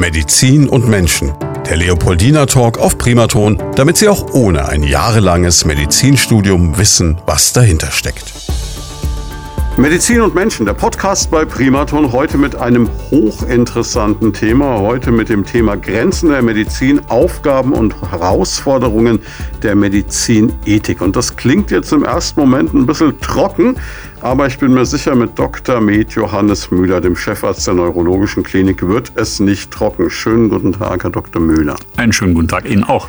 Medizin und Menschen. Der Leopoldina Talk auf Primaton, damit Sie auch ohne ein jahrelanges Medizinstudium wissen, was dahinter steckt. Medizin und Menschen, der Podcast bei Primaton, heute mit einem hochinteressanten Thema, heute mit dem Thema Grenzen der Medizin, Aufgaben und Herausforderungen der Medizinethik. Und das klingt jetzt im ersten Moment ein bisschen trocken, aber ich bin mir sicher, mit Dr. Med Johannes Müller, dem Chefarzt der Neurologischen Klinik, wird es nicht trocken. Schönen guten Tag, Herr Dr. Müller. Einen schönen guten Tag Ihnen auch.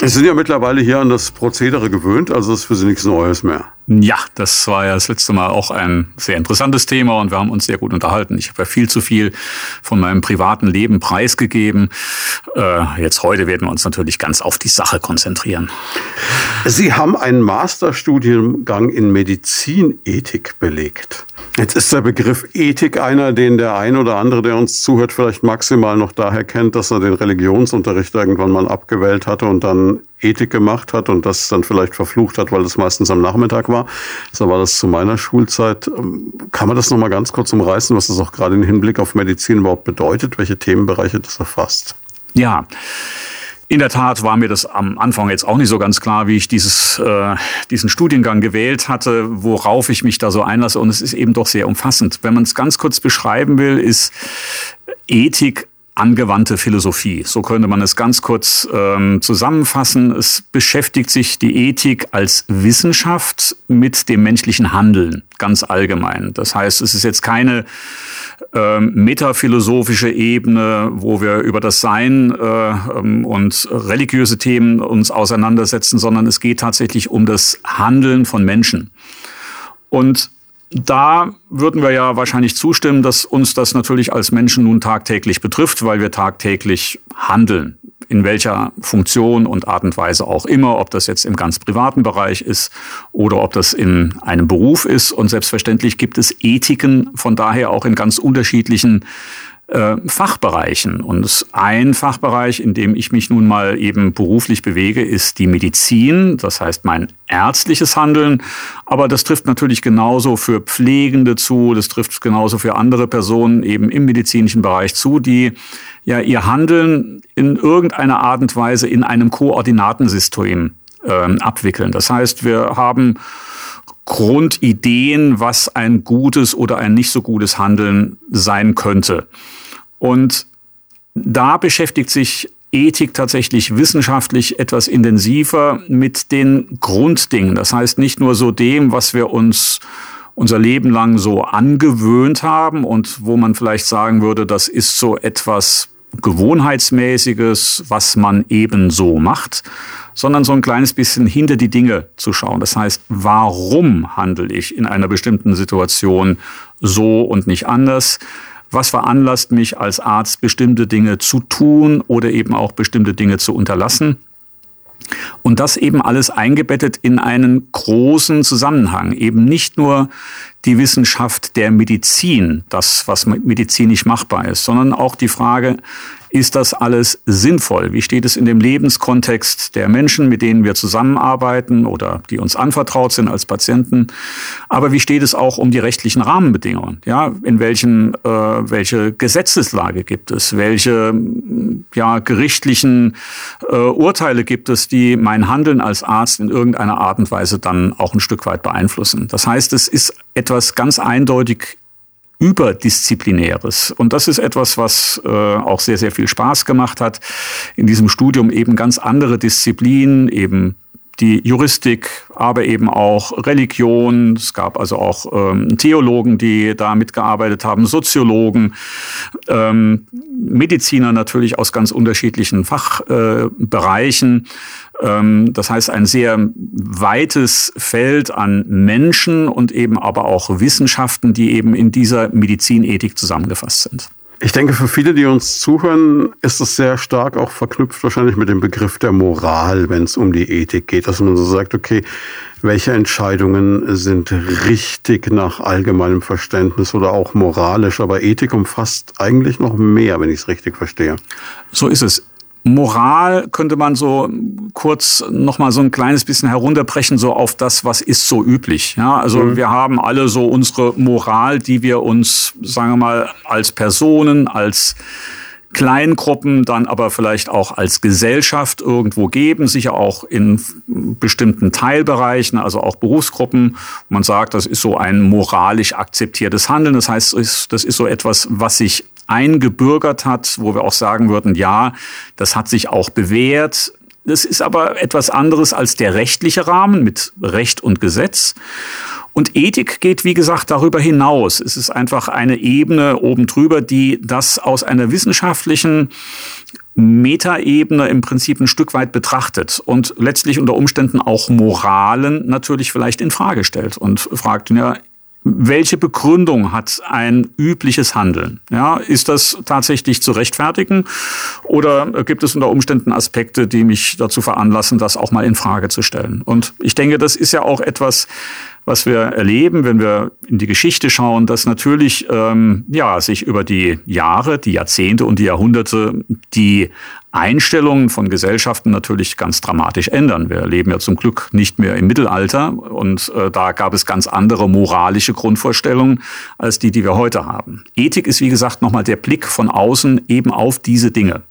Sie sind ja mittlerweile hier an das Prozedere gewöhnt, also ist für Sie nichts Neues mehr. Ja, das war ja das letzte Mal auch ein sehr interessantes Thema und wir haben uns sehr gut unterhalten. Ich habe ja viel zu viel von meinem privaten Leben preisgegeben. Äh, jetzt heute werden wir uns natürlich ganz auf die Sache konzentrieren. Sie haben einen Masterstudiengang in Medizinethik belegt. Jetzt ist der Begriff Ethik einer, den der ein oder andere, der uns zuhört, vielleicht maximal noch daher kennt, dass er den Religionsunterricht irgendwann mal abgewählt hatte und dann Ethik gemacht hat und das dann vielleicht verflucht hat, weil es meistens am Nachmittag war. So war das zu meiner Schulzeit. Kann man das nochmal ganz kurz umreißen, was das auch gerade im Hinblick auf Medizin überhaupt bedeutet, welche Themenbereiche das erfasst? Ja. In der Tat war mir das am Anfang jetzt auch nicht so ganz klar, wie ich dieses, äh, diesen Studiengang gewählt hatte, worauf ich mich da so einlasse. Und es ist eben doch sehr umfassend. Wenn man es ganz kurz beschreiben will, ist Ethik angewandte Philosophie. So könnte man es ganz kurz ähm, zusammenfassen. Es beschäftigt sich die Ethik als Wissenschaft mit dem menschlichen Handeln, ganz allgemein. Das heißt, es ist jetzt keine ähm, metaphilosophische Ebene, wo wir über das Sein äh, ähm, und religiöse Themen uns auseinandersetzen, sondern es geht tatsächlich um das Handeln von Menschen. Und da würden wir ja wahrscheinlich zustimmen, dass uns das natürlich als Menschen nun tagtäglich betrifft, weil wir tagtäglich handeln. In welcher Funktion und Art und Weise auch immer, ob das jetzt im ganz privaten Bereich ist oder ob das in einem Beruf ist. Und selbstverständlich gibt es Ethiken, von daher auch in ganz unterschiedlichen äh, Fachbereichen. Und ein Fachbereich, in dem ich mich nun mal eben beruflich bewege, ist die Medizin, das heißt mein ärztliches Handeln. Aber das trifft natürlich genauso für Pflegende zu, das trifft genauso für andere Personen eben im medizinischen Bereich zu, die ja ihr Handeln in irgendeiner Art und Weise in einem Koordinatensystem äh, abwickeln. Das heißt, wir haben Grundideen, was ein gutes oder ein nicht so gutes Handeln sein könnte. Und da beschäftigt sich Ethik tatsächlich wissenschaftlich etwas intensiver mit den Grunddingen. Das heißt nicht nur so dem, was wir uns unser Leben lang so angewöhnt haben und wo man vielleicht sagen würde, das ist so etwas Gewohnheitsmäßiges, was man eben so macht, sondern so ein kleines bisschen hinter die Dinge zu schauen. Das heißt, warum handle ich in einer bestimmten Situation so und nicht anders? Was veranlasst mich als Arzt, bestimmte Dinge zu tun oder eben auch bestimmte Dinge zu unterlassen? Und das eben alles eingebettet in einen großen Zusammenhang. Eben nicht nur die Wissenschaft der Medizin, das, was medizinisch machbar ist, sondern auch die Frage, ist das alles sinnvoll? Wie steht es in dem Lebenskontext der Menschen, mit denen wir zusammenarbeiten oder die uns anvertraut sind als Patienten? Aber wie steht es auch um die rechtlichen Rahmenbedingungen? Ja, in welchen, äh, welche Gesetzeslage gibt es? Welche ja, gerichtlichen äh, Urteile gibt es, die mein Handeln als Arzt in irgendeiner Art und Weise dann auch ein Stück weit beeinflussen? Das heißt, es ist etwas ganz eindeutig Überdisziplinäres. Und das ist etwas, was äh, auch sehr, sehr viel Spaß gemacht hat. In diesem Studium eben ganz andere Disziplinen, eben die Juristik, aber eben auch Religion. Es gab also auch ähm, Theologen, die da mitgearbeitet haben, Soziologen, ähm, Mediziner natürlich aus ganz unterschiedlichen Fachbereichen. Äh, das heißt, ein sehr weites Feld an Menschen und eben aber auch Wissenschaften, die eben in dieser Medizinethik zusammengefasst sind. Ich denke, für viele, die uns zuhören, ist es sehr stark auch verknüpft wahrscheinlich mit dem Begriff der Moral, wenn es um die Ethik geht, dass man so sagt, okay, welche Entscheidungen sind richtig nach allgemeinem Verständnis oder auch moralisch, aber Ethik umfasst eigentlich noch mehr, wenn ich es richtig verstehe. So ist es. Moral könnte man so kurz noch mal so ein kleines bisschen herunterbrechen so auf das, was ist so üblich. Ja, also mhm. wir haben alle so unsere Moral, die wir uns, sagen wir mal, als Personen, als Kleingruppen dann aber vielleicht auch als Gesellschaft irgendwo geben, sicher auch in bestimmten Teilbereichen, also auch Berufsgruppen. Man sagt, das ist so ein moralisch akzeptiertes Handeln. Das heißt, das ist so etwas, was sich eingebürgert hat, wo wir auch sagen würden, ja, das hat sich auch bewährt. Das ist aber etwas anderes als der rechtliche Rahmen mit Recht und Gesetz. Und Ethik geht, wie gesagt, darüber hinaus. Es ist einfach eine Ebene oben drüber, die das aus einer wissenschaftlichen Metaebene im Prinzip ein Stück weit betrachtet und letztlich unter Umständen auch Moralen natürlich vielleicht in Frage stellt und fragt, ja, welche Begründung hat ein übliches Handeln? Ja, ist das tatsächlich zu rechtfertigen oder gibt es unter Umständen Aspekte, die mich dazu veranlassen, das auch mal in Frage zu stellen? Und ich denke, das ist ja auch etwas, was wir erleben, wenn wir in die Geschichte schauen, dass natürlich ähm, ja sich über die Jahre, die Jahrzehnte und die Jahrhunderte die Einstellungen von Gesellschaften natürlich ganz dramatisch ändern. Wir leben ja zum Glück nicht mehr im Mittelalter und äh, da gab es ganz andere moralische Grundvorstellungen als die, die wir heute haben. Ethik ist wie gesagt nochmal der Blick von außen eben auf diese Dinge.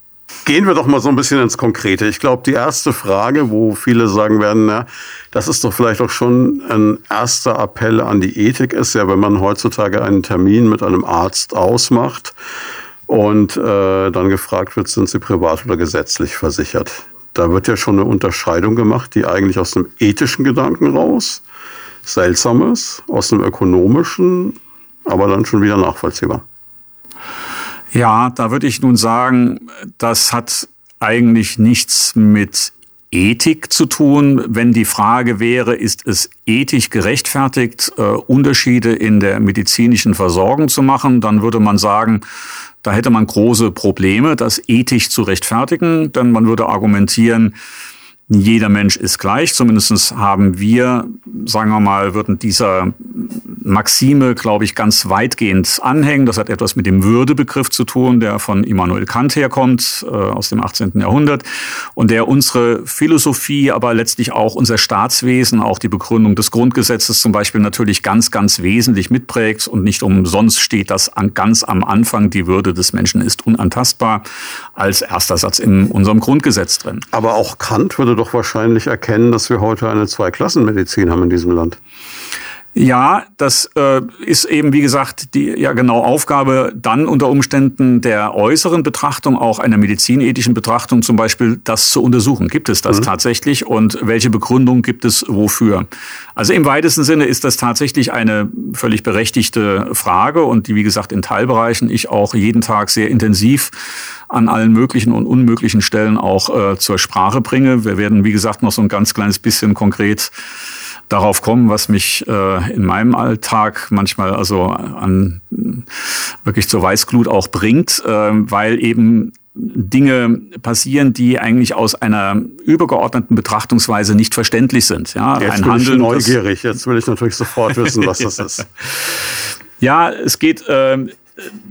Gehen wir doch mal so ein bisschen ins Konkrete. Ich glaube, die erste Frage, wo viele sagen werden, na, das ist doch vielleicht auch schon ein erster Appell an die Ethik, ist ja, wenn man heutzutage einen Termin mit einem Arzt ausmacht und äh, dann gefragt wird, sind Sie privat oder gesetzlich versichert. Da wird ja schon eine Unterscheidung gemacht, die eigentlich aus dem ethischen Gedanken raus, seltsames, aus dem ökonomischen, aber dann schon wieder nachvollziehbar. Ja, da würde ich nun sagen, das hat eigentlich nichts mit Ethik zu tun, wenn die Frage wäre, ist es ethisch gerechtfertigt, äh, Unterschiede in der medizinischen Versorgung zu machen, dann würde man sagen, da hätte man große Probleme, das ethisch zu rechtfertigen, denn man würde argumentieren, jeder Mensch ist gleich. Zumindest haben wir, sagen wir mal, würden dieser Maxime, glaube ich, ganz weitgehend anhängen. Das hat etwas mit dem Würdebegriff zu tun, der von Immanuel Kant herkommt, äh, aus dem 18. Jahrhundert, und der unsere Philosophie, aber letztlich auch unser Staatswesen, auch die Begründung des Grundgesetzes zum Beispiel natürlich ganz, ganz wesentlich mitprägt. Und nicht umsonst steht das an, ganz am Anfang, die Würde des Menschen ist unantastbar, als erster Satz in unserem Grundgesetz drin. Aber auch Kant würde doch wahrscheinlich erkennen, dass wir heute eine Zweiklassenmedizin haben in diesem Land. Ja, das äh, ist eben, wie gesagt, die ja genau Aufgabe dann unter Umständen der äußeren Betrachtung, auch einer medizinethischen Betrachtung zum Beispiel, das zu untersuchen. Gibt es das mhm. tatsächlich und welche Begründung gibt es wofür? Also im weitesten Sinne ist das tatsächlich eine völlig berechtigte Frage und die, wie gesagt, in Teilbereichen ich auch jeden Tag sehr intensiv an allen möglichen und unmöglichen Stellen auch äh, zur Sprache bringe. Wir werden, wie gesagt, noch so ein ganz kleines bisschen konkret darauf kommen, was mich äh, in meinem Alltag manchmal also an wirklich zur Weißglut auch bringt, äh, weil eben Dinge passieren, die eigentlich aus einer übergeordneten Betrachtungsweise nicht verständlich sind. Ja, jetzt ein bin Handeln, ich neugierig. Jetzt will ich natürlich sofort wissen, was das ist. Ja, es geht äh,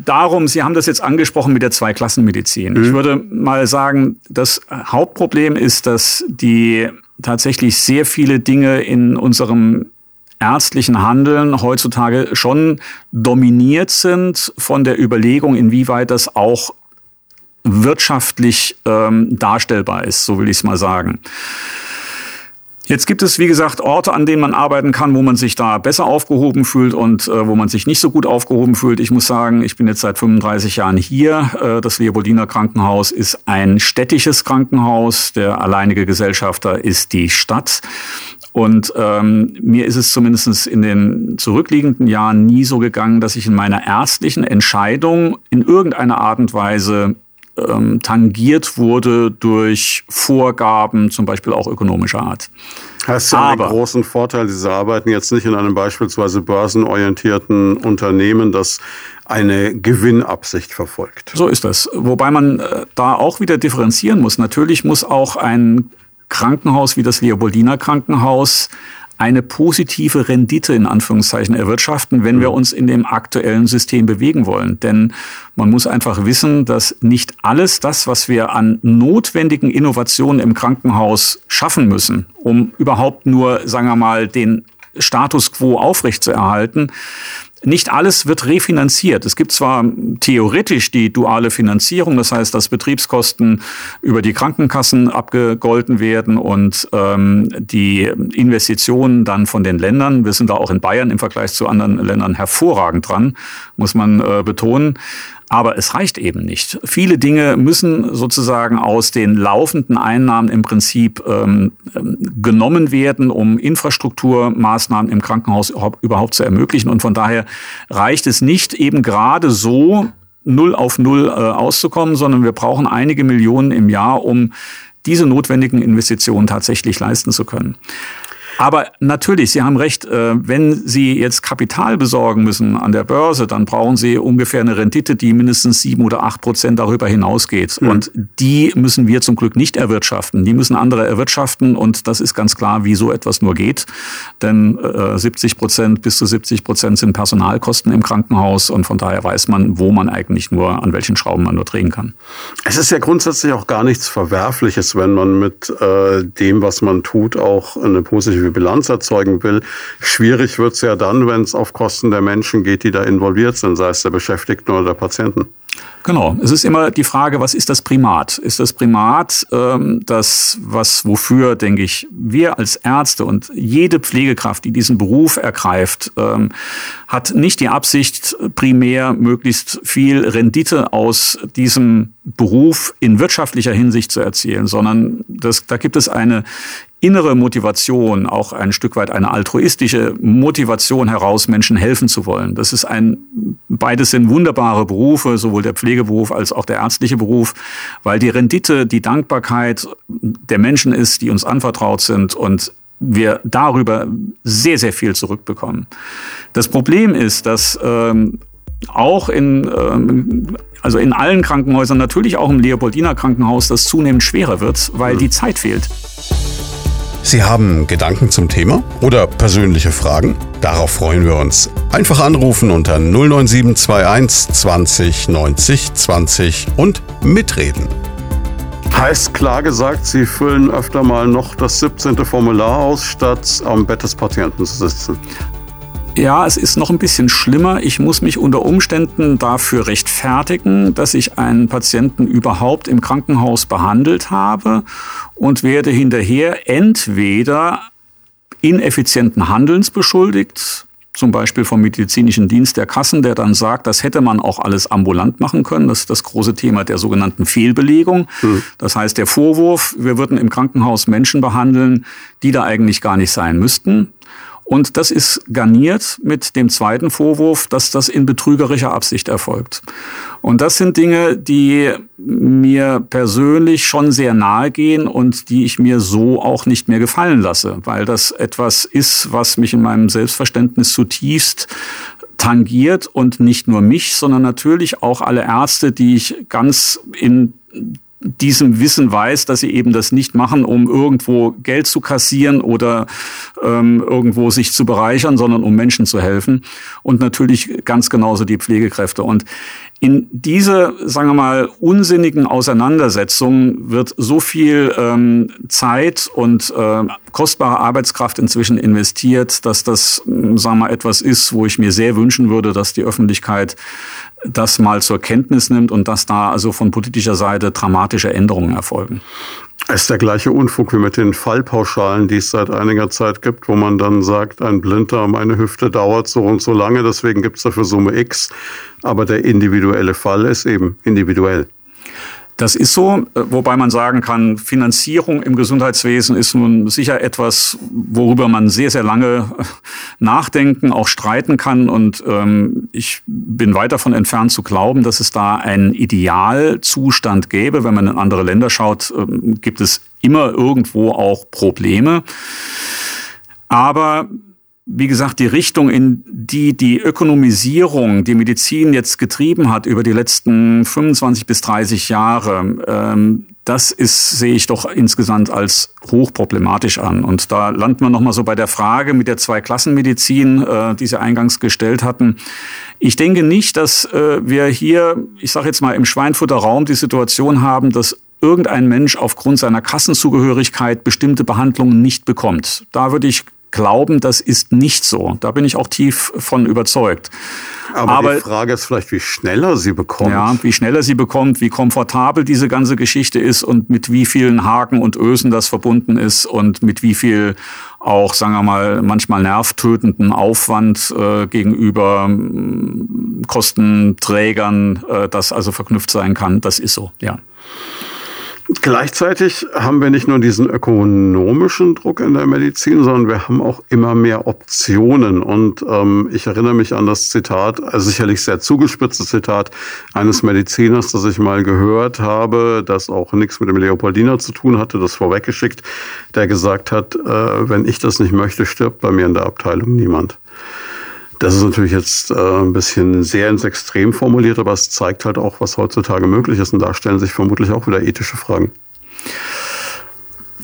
darum, Sie haben das jetzt angesprochen mit der Zweiklassenmedizin. Mhm. Ich würde mal sagen, das Hauptproblem ist, dass die tatsächlich sehr viele Dinge in unserem ärztlichen Handeln heutzutage schon dominiert sind von der Überlegung, inwieweit das auch wirtschaftlich ähm, darstellbar ist, so will ich es mal sagen. Jetzt gibt es, wie gesagt, Orte, an denen man arbeiten kann, wo man sich da besser aufgehoben fühlt und äh, wo man sich nicht so gut aufgehoben fühlt. Ich muss sagen, ich bin jetzt seit 35 Jahren hier. Äh, das Leopoldiner Krankenhaus ist ein städtisches Krankenhaus. Der alleinige Gesellschafter ist die Stadt. Und ähm, mir ist es zumindest in den zurückliegenden Jahren nie so gegangen, dass ich in meiner ärztlichen Entscheidung in irgendeiner Art und Weise ähm, tangiert wurde durch Vorgaben, zum Beispiel auch ökonomischer Art. Hast du einen großen Vorteil, Sie arbeiten jetzt nicht in einem beispielsweise börsenorientierten Unternehmen, das eine Gewinnabsicht verfolgt. So ist das. Wobei man äh, da auch wieder differenzieren muss. Natürlich muss auch ein Krankenhaus wie das Leopoldiner Krankenhaus eine positive Rendite in Anführungszeichen erwirtschaften, wenn wir mhm. uns in dem aktuellen System bewegen wollen. Denn man muss einfach wissen, dass nicht alles das, was wir an notwendigen Innovationen im Krankenhaus schaffen müssen, um überhaupt nur, sagen wir mal, den Status quo aufrechtzuerhalten, nicht alles wird refinanziert. Es gibt zwar theoretisch die duale Finanzierung, das heißt, dass Betriebskosten über die Krankenkassen abgegolten werden und ähm, die Investitionen dann von den Ländern, wir sind da auch in Bayern im Vergleich zu anderen Ländern hervorragend dran, muss man äh, betonen. Aber es reicht eben nicht. Viele Dinge müssen sozusagen aus den laufenden Einnahmen im Prinzip ähm, ähm, genommen werden, um Infrastrukturmaßnahmen im Krankenhaus überhaupt zu ermöglichen. Und von daher reicht es nicht eben gerade so, null auf null äh, auszukommen, sondern wir brauchen einige Millionen im Jahr, um diese notwendigen Investitionen tatsächlich leisten zu können. Aber natürlich, Sie haben recht, äh, wenn Sie jetzt Kapital besorgen müssen an der Börse, dann brauchen Sie ungefähr eine Rendite, die mindestens sieben oder acht Prozent darüber hinausgeht. Mhm. Und die müssen wir zum Glück nicht erwirtschaften. Die müssen andere erwirtschaften und das ist ganz klar, wie so etwas nur geht. Denn 70 äh, Prozent bis zu 70 Prozent sind Personalkosten im Krankenhaus und von daher weiß man, wo man eigentlich nur, an welchen Schrauben man nur drehen kann. Es ist ja grundsätzlich auch gar nichts Verwerfliches, wenn man mit äh, dem, was man tut, auch eine positive positive Bilanz erzeugen will. Schwierig wird es ja dann, wenn es auf Kosten der Menschen geht, die da involviert sind, sei es der Beschäftigten oder der Patienten. Genau. Es ist immer die Frage, was ist das Primat? Ist das Primat ähm, das, was wofür, denke ich, wir als Ärzte und jede Pflegekraft, die diesen Beruf ergreift, ähm, hat nicht die Absicht, primär möglichst viel Rendite aus diesem Beruf in wirtschaftlicher Hinsicht zu erzielen, sondern das, da gibt es eine innere Motivation, auch ein Stück weit eine altruistische Motivation heraus, Menschen helfen zu wollen. Das ist ein, beides sind wunderbare Berufe, sowohl der Pflegeberuf als auch der ärztliche Beruf, weil die Rendite, die Dankbarkeit der Menschen ist, die uns anvertraut sind und wir darüber sehr, sehr viel zurückbekommen. Das Problem ist, dass ähm, auch in, ähm, also in allen Krankenhäusern, natürlich auch im Leopoldiner Krankenhaus, das zunehmend schwerer wird, weil die Zeit fehlt. Sie haben Gedanken zum Thema oder persönliche Fragen? Darauf freuen wir uns. Einfach anrufen unter 09721 20 90 20 und mitreden. Heißt klar gesagt, Sie füllen öfter mal noch das 17. Formular aus, statt am Bett des Patienten zu sitzen. Ja, es ist noch ein bisschen schlimmer. Ich muss mich unter Umständen dafür rechtfertigen, dass ich einen Patienten überhaupt im Krankenhaus behandelt habe und werde hinterher entweder ineffizienten Handelns beschuldigt, zum Beispiel vom medizinischen Dienst der Kassen, der dann sagt, das hätte man auch alles ambulant machen können. Das ist das große Thema der sogenannten Fehlbelegung. Mhm. Das heißt, der Vorwurf, wir würden im Krankenhaus Menschen behandeln, die da eigentlich gar nicht sein müssten. Und das ist garniert mit dem zweiten Vorwurf, dass das in betrügerischer Absicht erfolgt. Und das sind Dinge, die mir persönlich schon sehr nahe gehen und die ich mir so auch nicht mehr gefallen lasse, weil das etwas ist, was mich in meinem Selbstverständnis zutiefst tangiert und nicht nur mich, sondern natürlich auch alle Ärzte, die ich ganz in diesem Wissen weiß, dass sie eben das nicht machen, um irgendwo Geld zu kassieren oder ähm, irgendwo sich zu bereichern, sondern um Menschen zu helfen. Und natürlich ganz genauso die Pflegekräfte. Und in diese, sagen wir mal, unsinnigen Auseinandersetzungen wird so viel ähm, Zeit und äh, kostbare Arbeitskraft inzwischen investiert, dass das, sagen wir mal, etwas ist, wo ich mir sehr wünschen würde, dass die Öffentlichkeit das mal zur Kenntnis nimmt und dass da also von politischer Seite dramatische Änderungen erfolgen. Es ist der gleiche Unfug wie mit den Fallpauschalen, die es seit einiger Zeit gibt, wo man dann sagt, ein Blinder um eine Hüfte dauert so und so lange, deswegen gibt es dafür Summe X. Aber der individuelle Fall ist eben individuell. Das ist so, wobei man sagen kann, Finanzierung im Gesundheitswesen ist nun sicher etwas, worüber man sehr, sehr lange nachdenken, auch streiten kann. Und ähm, ich bin weit davon entfernt zu glauben, dass es da einen Idealzustand gäbe. Wenn man in andere Länder schaut, ähm, gibt es immer irgendwo auch Probleme. Aber wie gesagt, die Richtung, in die die Ökonomisierung die Medizin jetzt getrieben hat über die letzten 25 bis 30 Jahre, ähm, das ist, sehe ich doch insgesamt als hochproblematisch an. Und da landen wir nochmal so bei der Frage mit der Zweiklassenmedizin, äh, die Sie eingangs gestellt hatten. Ich denke nicht, dass äh, wir hier, ich sage jetzt mal, im Schweinfutterraum die Situation haben, dass irgendein Mensch aufgrund seiner Kassenzugehörigkeit bestimmte Behandlungen nicht bekommt. Da würde ich glauben, das ist nicht so. Da bin ich auch tief von überzeugt. Aber, Aber die Frage ist vielleicht, wie schneller sie bekommt. Ja, wie schneller sie bekommt, wie komfortabel diese ganze Geschichte ist und mit wie vielen Haken und Ösen das verbunden ist und mit wie viel auch, sagen wir mal, manchmal nervtötenden Aufwand äh, gegenüber äh, Kostenträgern, äh, das also verknüpft sein kann. Das ist so, ja. Gleichzeitig haben wir nicht nur diesen ökonomischen Druck in der Medizin, sondern wir haben auch immer mehr Optionen. Und ähm, ich erinnere mich an das Zitat, also sicherlich sehr zugespitzte Zitat eines Mediziners, das ich mal gehört habe, das auch nichts mit dem Leopoldiner zu tun hatte, das vorweggeschickt, der gesagt hat, äh, wenn ich das nicht möchte, stirbt bei mir in der Abteilung niemand. Das ist natürlich jetzt äh, ein bisschen sehr ins Extrem formuliert, aber es zeigt halt auch, was heutzutage möglich ist. Und da stellen sich vermutlich auch wieder ethische Fragen.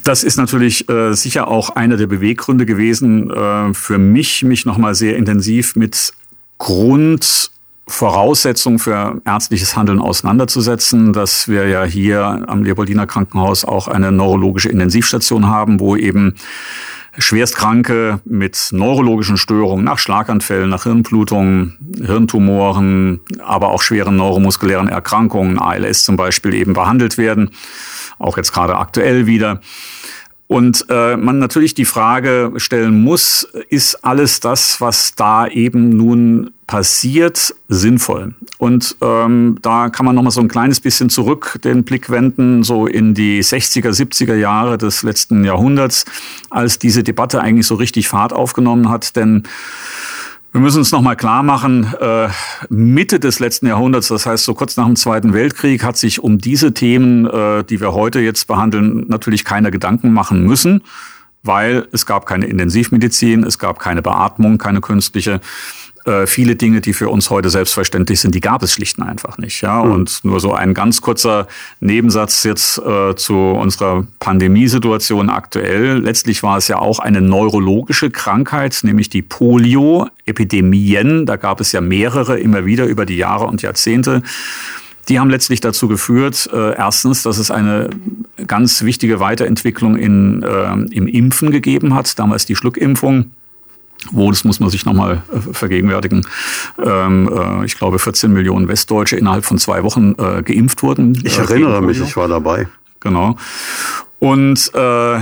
Das ist natürlich äh, sicher auch einer der Beweggründe gewesen äh, für mich, mich nochmal sehr intensiv mit Grundvoraussetzungen für ärztliches Handeln auseinanderzusetzen, dass wir ja hier am Leopoldiner Krankenhaus auch eine neurologische Intensivstation haben, wo eben Schwerstkranke mit neurologischen Störungen, nach Schlaganfällen, nach Hirnblutungen, Hirntumoren, aber auch schweren neuromuskulären Erkrankungen, ALS zum Beispiel, eben behandelt werden. Auch jetzt gerade aktuell wieder. Und äh, man natürlich die Frage stellen muss, ist alles das, was da eben nun passiert, sinnvoll? Und ähm, da kann man noch mal so ein kleines bisschen zurück den Blick wenden, so in die 60er, 70er Jahre des letzten Jahrhunderts, als diese Debatte eigentlich so richtig Fahrt aufgenommen hat. Denn wir müssen uns nochmal klar machen, äh, Mitte des letzten Jahrhunderts, das heißt so kurz nach dem Zweiten Weltkrieg, hat sich um diese Themen, äh, die wir heute jetzt behandeln, natürlich keine Gedanken machen müssen, weil es gab keine Intensivmedizin, es gab keine Beatmung, keine künstliche äh, viele Dinge, die für uns heute selbstverständlich sind, die gab es schlicht und einfach nicht. Ja? Mhm. Und nur so ein ganz kurzer Nebensatz jetzt äh, zu unserer Pandemiesituation aktuell. Letztlich war es ja auch eine neurologische Krankheit, nämlich die Polio-Epidemien. Da gab es ja mehrere immer wieder über die Jahre und Jahrzehnte. Die haben letztlich dazu geführt, äh, erstens, dass es eine ganz wichtige Weiterentwicklung in, äh, im Impfen gegeben hat, damals die Schluckimpfung wo, das muss man sich nochmal äh, vergegenwärtigen, ähm, äh, ich glaube 14 Millionen Westdeutsche innerhalb von zwei Wochen äh, geimpft wurden. Ich erinnere mich, ich war dabei. Genau. Und äh,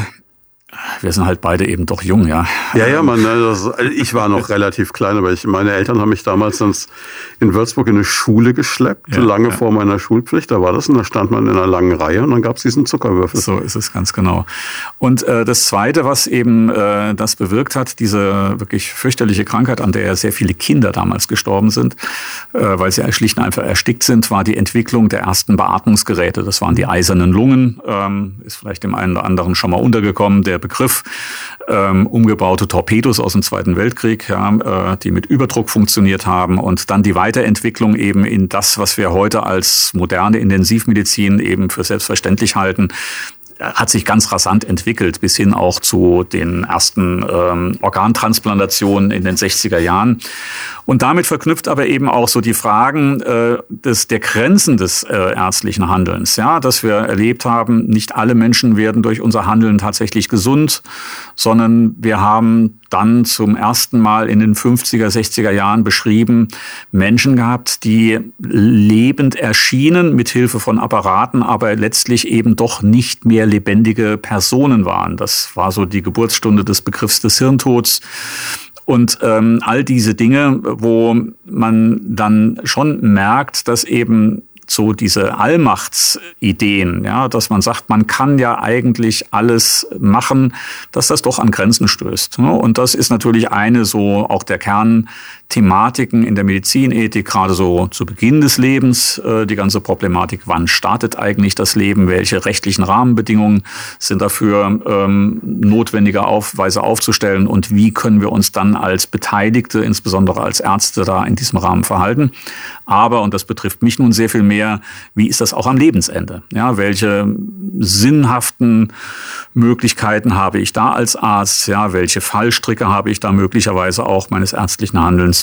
wir sind halt beide eben doch jung, ja. Ja, ja, man, ne, das, ich war noch relativ klein, aber ich, meine Eltern haben mich damals in Würzburg in eine Schule geschleppt, ja, lange ja. vor meiner Schulpflicht. Da war das und da stand man in einer langen Reihe und dann gab es diesen Zuckerwürfel. So ist es ganz genau. Und äh, das Zweite, was eben äh, das bewirkt hat, diese wirklich fürchterliche Krankheit, an der ja sehr viele Kinder damals gestorben sind, äh, weil sie schlicht und einfach erstickt sind, war die Entwicklung der ersten Beatmungsgeräte. Das waren die eisernen Lungen, ähm, ist vielleicht dem einen oder anderen schon mal untergekommen. Der Begriff ähm, umgebaute Torpedos aus dem Zweiten Weltkrieg, ja, äh, die mit Überdruck funktioniert haben und dann die Weiterentwicklung eben in das, was wir heute als moderne Intensivmedizin eben für selbstverständlich halten, hat sich ganz rasant entwickelt, bis hin auch zu den ersten ähm, Organtransplantationen in den 60er Jahren. Und damit verknüpft aber eben auch so die Fragen äh, des, der Grenzen des äh, ärztlichen Handelns. Ja, dass wir erlebt haben, nicht alle Menschen werden durch unser Handeln tatsächlich gesund, sondern wir haben dann zum ersten Mal in den 50er, 60er Jahren beschrieben, Menschen gehabt, die lebend erschienen mit Hilfe von Apparaten, aber letztlich eben doch nicht mehr lebendige Personen waren. Das war so die Geburtsstunde des Begriffs des Hirntods. Und ähm, all diese Dinge, wo man dann schon merkt, dass eben so diese Allmachtsideen, ja, dass man sagt, man kann ja eigentlich alles machen, dass das doch an Grenzen stößt. Ne? Und das ist natürlich eine so auch der Kernthematiken in der Medizinethik, gerade so zu Beginn des Lebens, äh, die ganze Problematik, wann startet eigentlich das Leben, welche rechtlichen Rahmenbedingungen sind dafür ähm, notwendige Aufweise aufzustellen und wie können wir uns dann als Beteiligte, insbesondere als Ärzte, da in diesem Rahmen verhalten. Aber, und das betrifft mich nun sehr viel mehr, wie ist das auch am Lebensende? Ja, welche sinnhaften Möglichkeiten habe ich da als Arzt? Ja, welche Fallstricke habe ich da möglicherweise auch meines ärztlichen Handelns?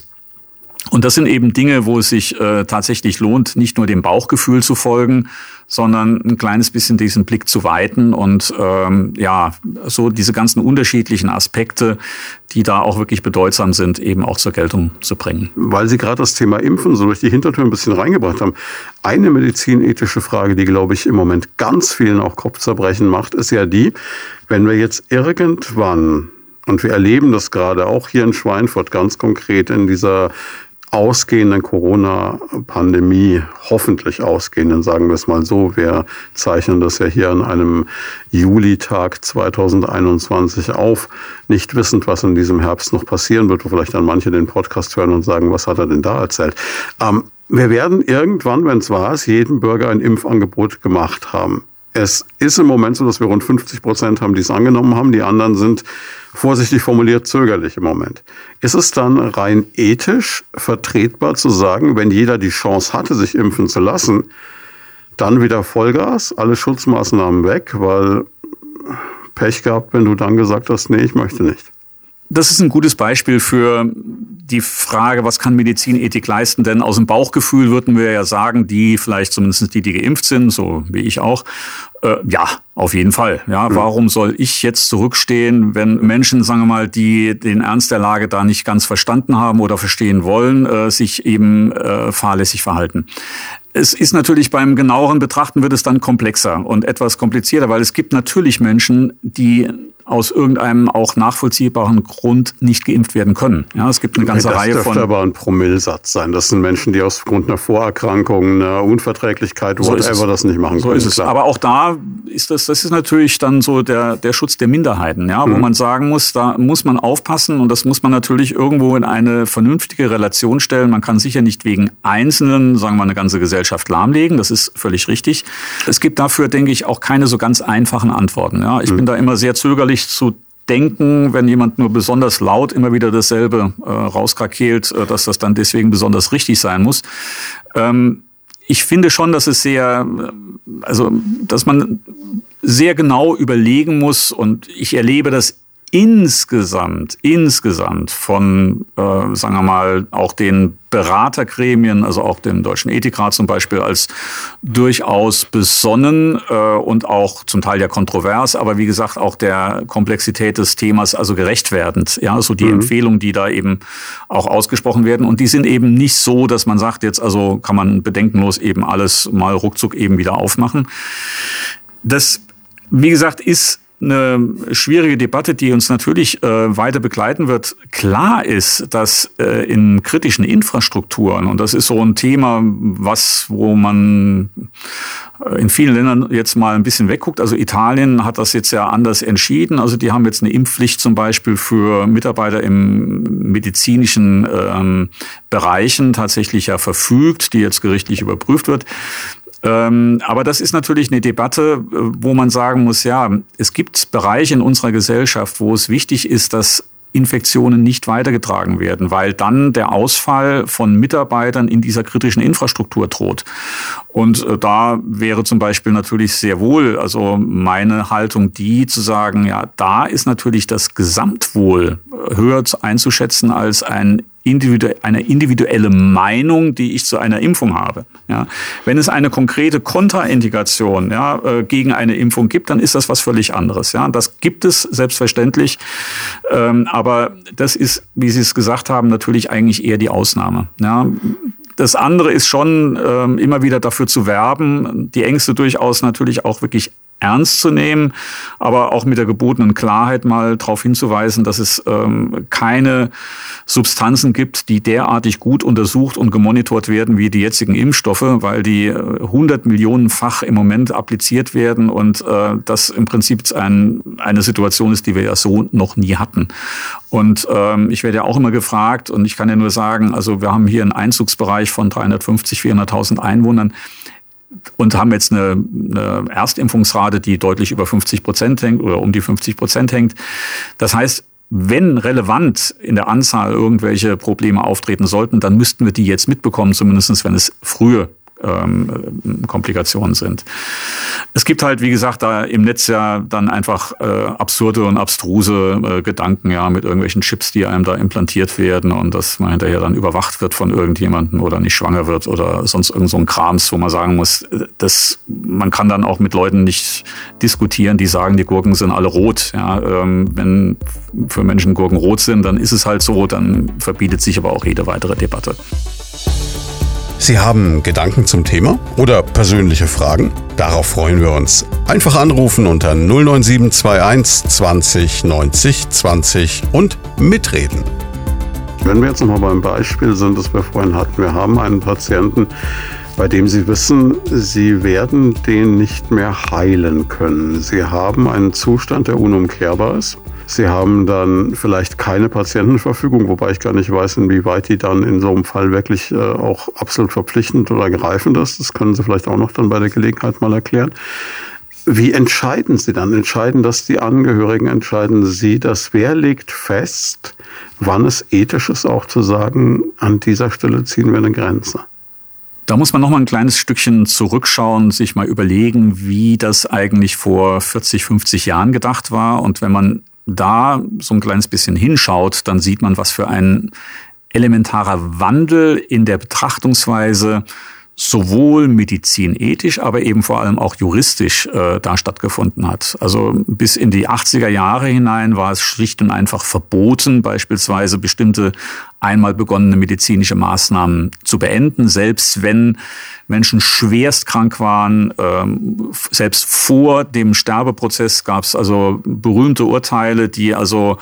Und das sind eben Dinge, wo es sich äh, tatsächlich lohnt, nicht nur dem Bauchgefühl zu folgen, sondern ein kleines bisschen diesen Blick zu weiten und ähm, ja, so diese ganzen unterschiedlichen Aspekte, die da auch wirklich bedeutsam sind, eben auch zur Geltung zu bringen. Weil Sie gerade das Thema Impfen so durch die Hintertür ein bisschen reingebracht haben. Eine medizinethische Frage, die, glaube ich, im Moment ganz vielen auch Kopfzerbrechen macht, ist ja die, wenn wir jetzt irgendwann und wir erleben das gerade auch hier in Schweinfurt ganz konkret in dieser ausgehenden Corona-Pandemie, hoffentlich ausgehenden, sagen wir es mal so. Wir zeichnen das ja hier an einem Julitag 2021 auf, nicht wissend, was in diesem Herbst noch passieren wird, wo vielleicht dann manche den Podcast hören und sagen, was hat er denn da erzählt. Ähm, wir werden irgendwann, wenn es war, jedem Bürger ein Impfangebot gemacht haben. Es ist im Moment so, dass wir rund 50 Prozent haben, die es angenommen haben. Die anderen sind vorsichtig formuliert zögerlich im Moment. Ist es dann rein ethisch vertretbar zu sagen, wenn jeder die Chance hatte, sich impfen zu lassen, dann wieder Vollgas, alle Schutzmaßnahmen weg, weil Pech gehabt, wenn du dann gesagt hast, nee, ich möchte nicht. Das ist ein gutes Beispiel für die Frage, was kann Medizinethik leisten? Denn aus dem Bauchgefühl würden wir ja sagen, die vielleicht zumindest die, die geimpft sind, so wie ich auch, äh, ja, auf jeden Fall. Ja, mhm. warum soll ich jetzt zurückstehen, wenn Menschen, sagen wir mal, die den Ernst der Lage da nicht ganz verstanden haben oder verstehen wollen, äh, sich eben äh, fahrlässig verhalten? Es ist natürlich beim genaueren Betrachten wird es dann komplexer und etwas komplizierter, weil es gibt natürlich Menschen, die aus irgendeinem auch nachvollziehbaren Grund nicht geimpft werden können. Ja, es gibt eine ganze das Reihe von. Das dürfte aber ein Promillsatz sein. Das sind Menschen, die aus Grund einer Vorerkrankung, einer Unverträglichkeit, so whatever, das nicht machen können. So ist es. Klar. Aber auch da ist das, das ist natürlich dann so der, der Schutz der Minderheiten, ja, wo mhm. man sagen muss, da muss man aufpassen und das muss man natürlich irgendwo in eine vernünftige Relation stellen. Man kann sicher nicht wegen Einzelnen, sagen wir mal, eine ganze Gesellschaft lahmlegen. Das ist völlig richtig. Es gibt dafür, denke ich, auch keine so ganz einfachen Antworten. Ja, ich mhm. bin da immer sehr zögerlich nicht zu denken, wenn jemand nur besonders laut immer wieder dasselbe äh, rauskrakeelt, äh, dass das dann deswegen besonders richtig sein muss. Ähm, ich finde schon, dass es sehr, äh, also, dass man sehr genau überlegen muss und ich erlebe das insgesamt, insgesamt von, äh, sagen wir mal, auch den Beratergremien, also auch dem Deutschen Ethikrat zum Beispiel, als durchaus besonnen äh, und auch zum Teil ja kontrovers, aber wie gesagt auch der Komplexität des Themas also gerecht werdend. Ja, so die mhm. Empfehlungen, die da eben auch ausgesprochen werden. Und die sind eben nicht so, dass man sagt, jetzt also kann man bedenkenlos eben alles mal ruckzuck eben wieder aufmachen. Das, wie gesagt, ist eine schwierige Debatte, die uns natürlich äh, weiter begleiten wird. Klar ist, dass äh, in kritischen Infrastrukturen, und das ist so ein Thema, was, wo man äh, in vielen Ländern jetzt mal ein bisschen wegguckt. Also Italien hat das jetzt ja anders entschieden. Also die haben jetzt eine Impfpflicht zum Beispiel für Mitarbeiter im medizinischen ähm, Bereichen tatsächlich ja verfügt, die jetzt gerichtlich überprüft wird. Ähm, aber das ist natürlich eine Debatte, äh, wo man sagen muss, ja, es gibt Bereiche in unserer Gesellschaft, wo es wichtig ist, dass Infektionen nicht weitergetragen werden, weil dann der Ausfall von Mitarbeitern in dieser kritischen Infrastruktur droht. Und äh, da wäre zum Beispiel natürlich sehr wohl, also meine Haltung die zu sagen, ja, da ist natürlich das Gesamtwohl äh, höher einzuschätzen als ein individu eine individuelle Meinung, die ich zu einer Impfung habe. Ja, wenn es eine konkrete Kontraindikation ja, äh, gegen eine Impfung gibt, dann ist das was völlig anderes. Ja, das gibt es selbstverständlich, ähm, aber das ist, wie Sie es gesagt haben, natürlich eigentlich eher die Ausnahme. Ja, das andere ist schon ähm, immer wieder dafür zu werben, die Ängste durchaus natürlich auch wirklich ernst zu nehmen, aber auch mit der gebotenen Klarheit mal darauf hinzuweisen, dass es ähm, keine Substanzen gibt, die derartig gut untersucht und gemonitort werden wie die jetzigen Impfstoffe, weil die 100 äh, Millionenfach im Moment appliziert werden und äh, das im Prinzip ein, eine Situation ist, die wir ja so noch nie hatten. Und ähm, ich werde ja auch immer gefragt und ich kann ja nur sagen, also wir haben hier einen Einzugsbereich von 350, 400.000 Einwohnern und haben jetzt eine, eine Erstimpfungsrate, die deutlich über 50 Prozent hängt oder um die 50 Prozent hängt. Das heißt, wenn relevant in der Anzahl irgendwelche Probleme auftreten sollten, dann müssten wir die jetzt mitbekommen, zumindest wenn es frühe ähm, Komplikationen sind. es gibt halt, wie gesagt, da im Netz ja dann einfach äh, absurde und abstruse äh, Gedanken, ja, mit irgendwelchen Chips, die einem da implantiert werden und dass man hinterher dann überwacht wird von irgendjemandem oder nicht schwanger wird oder sonst irgend so ein Krams, wo man sagen muss, äh, dass man kann dann auch mit Leuten nicht diskutieren, die sagen, die Gurken sind alle rot. Ja, ähm, wenn für Menschen Gurken rot sind, dann ist es halt so, dann verbietet sich aber auch jede weitere Debatte. Sie haben Gedanken zum Thema oder persönliche Fragen? Darauf freuen wir uns. Einfach anrufen unter 09721 20 90 20 und mitreden. Wenn wir jetzt nochmal beim Beispiel sind, das wir vorhin hatten, wir haben einen Patienten, bei dem Sie wissen, Sie werden den nicht mehr heilen können. Sie haben einen Zustand, der unumkehrbar ist. Sie haben dann vielleicht keine Patientenverfügung, wobei ich gar nicht weiß, inwieweit die dann in so einem Fall wirklich äh, auch absolut verpflichtend oder greifend ist. Das können Sie vielleicht auch noch dann bei der Gelegenheit mal erklären. Wie entscheiden Sie dann? Entscheiden das die Angehörigen? Entscheiden Sie das? Wer legt fest, wann es ethisch ist, auch zu sagen, an dieser Stelle ziehen wir eine Grenze? Da muss man noch mal ein kleines Stückchen zurückschauen, sich mal überlegen, wie das eigentlich vor 40, 50 Jahren gedacht war. Und wenn man da so ein kleines bisschen hinschaut, dann sieht man, was für ein elementarer Wandel in der Betrachtungsweise sowohl medizinethisch, aber eben vor allem auch juristisch äh, da stattgefunden hat. Also bis in die 80er Jahre hinein war es schlicht und einfach verboten, beispielsweise bestimmte einmal begonnene medizinische Maßnahmen zu beenden, selbst wenn Menschen schwerst krank waren. Ähm, selbst vor dem Sterbeprozess gab es also berühmte Urteile, die also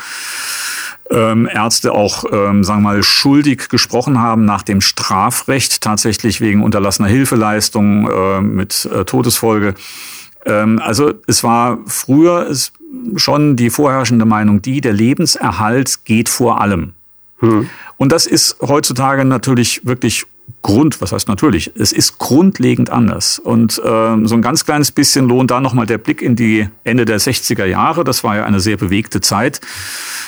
ähm, Ärzte auch, ähm, sagen wir mal, schuldig gesprochen haben nach dem Strafrecht, tatsächlich wegen unterlassener Hilfeleistung äh, mit äh, Todesfolge. Ähm, also es war früher schon die vorherrschende Meinung die, der Lebenserhalt geht vor allem. Hm. Und das ist heutzutage natürlich wirklich Grund, was heißt natürlich, es ist grundlegend anders. Und äh, so ein ganz kleines bisschen lohnt da nochmal der Blick in die Ende der 60er Jahre. Das war ja eine sehr bewegte Zeit.